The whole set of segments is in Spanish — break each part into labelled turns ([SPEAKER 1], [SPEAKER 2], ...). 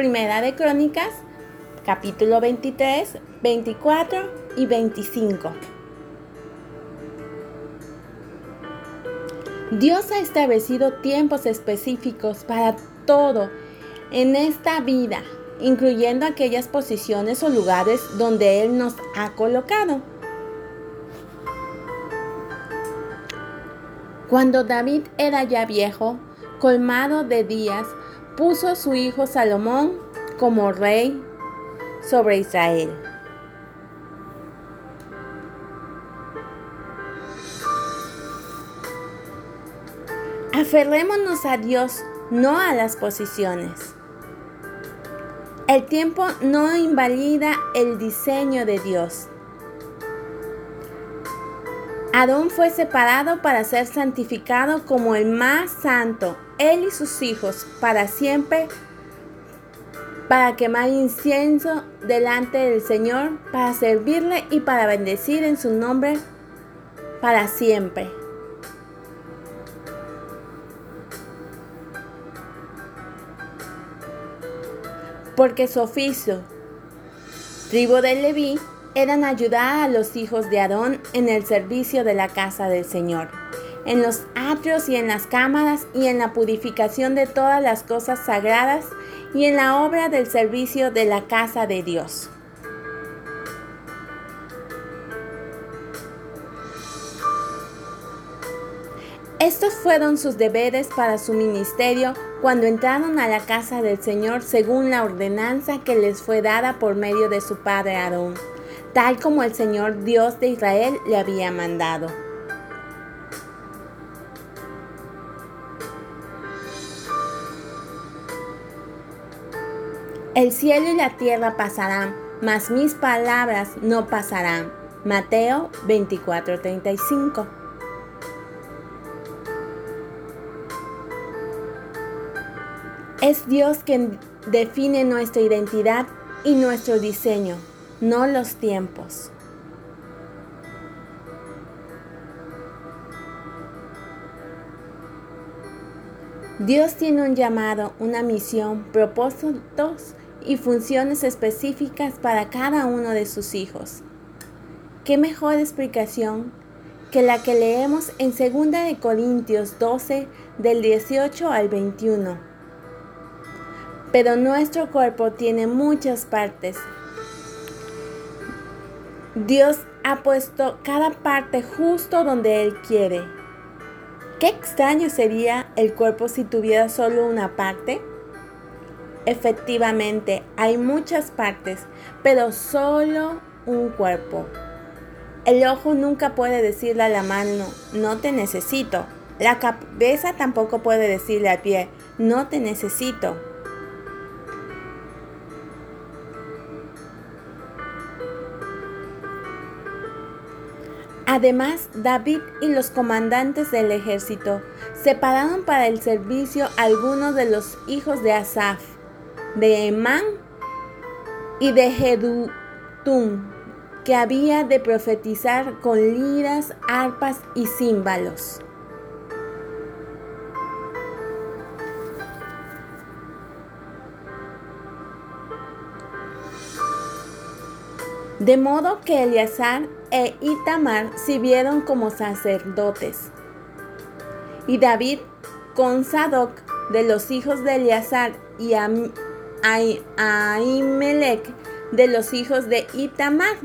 [SPEAKER 1] Primera de Crónicas, capítulo 23, 24 y 25. Dios ha establecido tiempos específicos para todo en esta vida, incluyendo aquellas posiciones o lugares donde Él nos ha colocado. Cuando David era ya viejo, colmado de días, puso su hijo Salomón como rey sobre Israel. Aferrémonos a Dios, no a las posiciones. El tiempo no invalida el diseño de Dios. Adón fue separado para ser santificado como el más santo, él y sus hijos, para siempre, para quemar incienso delante del Señor, para servirle y para bendecir en su nombre para siempre. Porque su oficio, tribu de Leví, eran ayudar a los hijos de Aarón en el servicio de la casa del Señor, en los atrios y en las cámaras y en la purificación de todas las cosas sagradas y en la obra del servicio de la casa de Dios. Estos fueron sus deberes para su ministerio cuando entraron a la casa del Señor según la ordenanza que les fue dada por medio de su padre Aarón tal como el Señor Dios de Israel le había mandado. El cielo y la tierra pasarán, mas mis palabras no pasarán. Mateo 24:35 Es Dios quien define nuestra identidad y nuestro diseño no los tiempos. Dios tiene un llamado, una misión, propósitos y funciones específicas para cada uno de sus hijos. ¿Qué mejor explicación que la que leemos en 2 de Corintios 12 del 18 al 21? Pero nuestro cuerpo tiene muchas partes Dios ha puesto cada parte justo donde Él quiere. Qué extraño sería el cuerpo si tuviera solo una parte. Efectivamente, hay muchas partes, pero solo un cuerpo. El ojo nunca puede decirle a la mano, no te necesito. La cabeza tampoco puede decirle al pie, no te necesito. Además, David y los comandantes del ejército separaron para el servicio algunos de los hijos de Asaf, de Emán y de Jedutun, que había de profetizar con liras, arpas y címbalos. De modo que Eleazar e Itamar sirvieron como sacerdotes. Y David con Sadoc de los hijos de Eleazar y Ahimelech de los hijos de Itamar.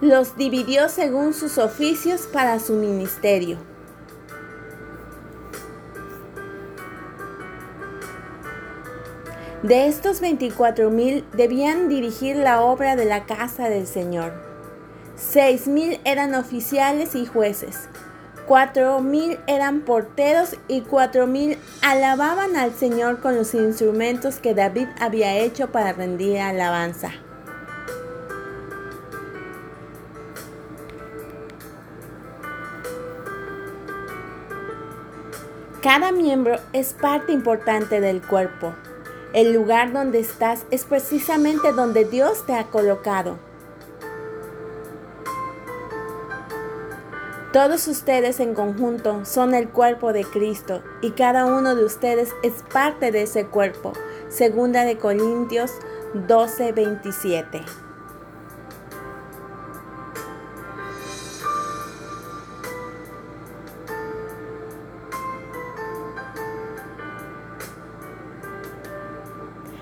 [SPEAKER 1] Los dividió según sus oficios para su ministerio. De estos 24.000 debían dirigir la obra de la casa del Señor. 6.000 eran oficiales y jueces. Cuatro mil eran porteros y cuatro mil alababan al Señor con los instrumentos que David había hecho para rendir alabanza. Cada miembro es parte importante del cuerpo. El lugar donde estás es precisamente donde Dios te ha colocado. Todos ustedes en conjunto son el cuerpo de Cristo y cada uno de ustedes es parte de ese cuerpo. Segunda de Corintios 12:27.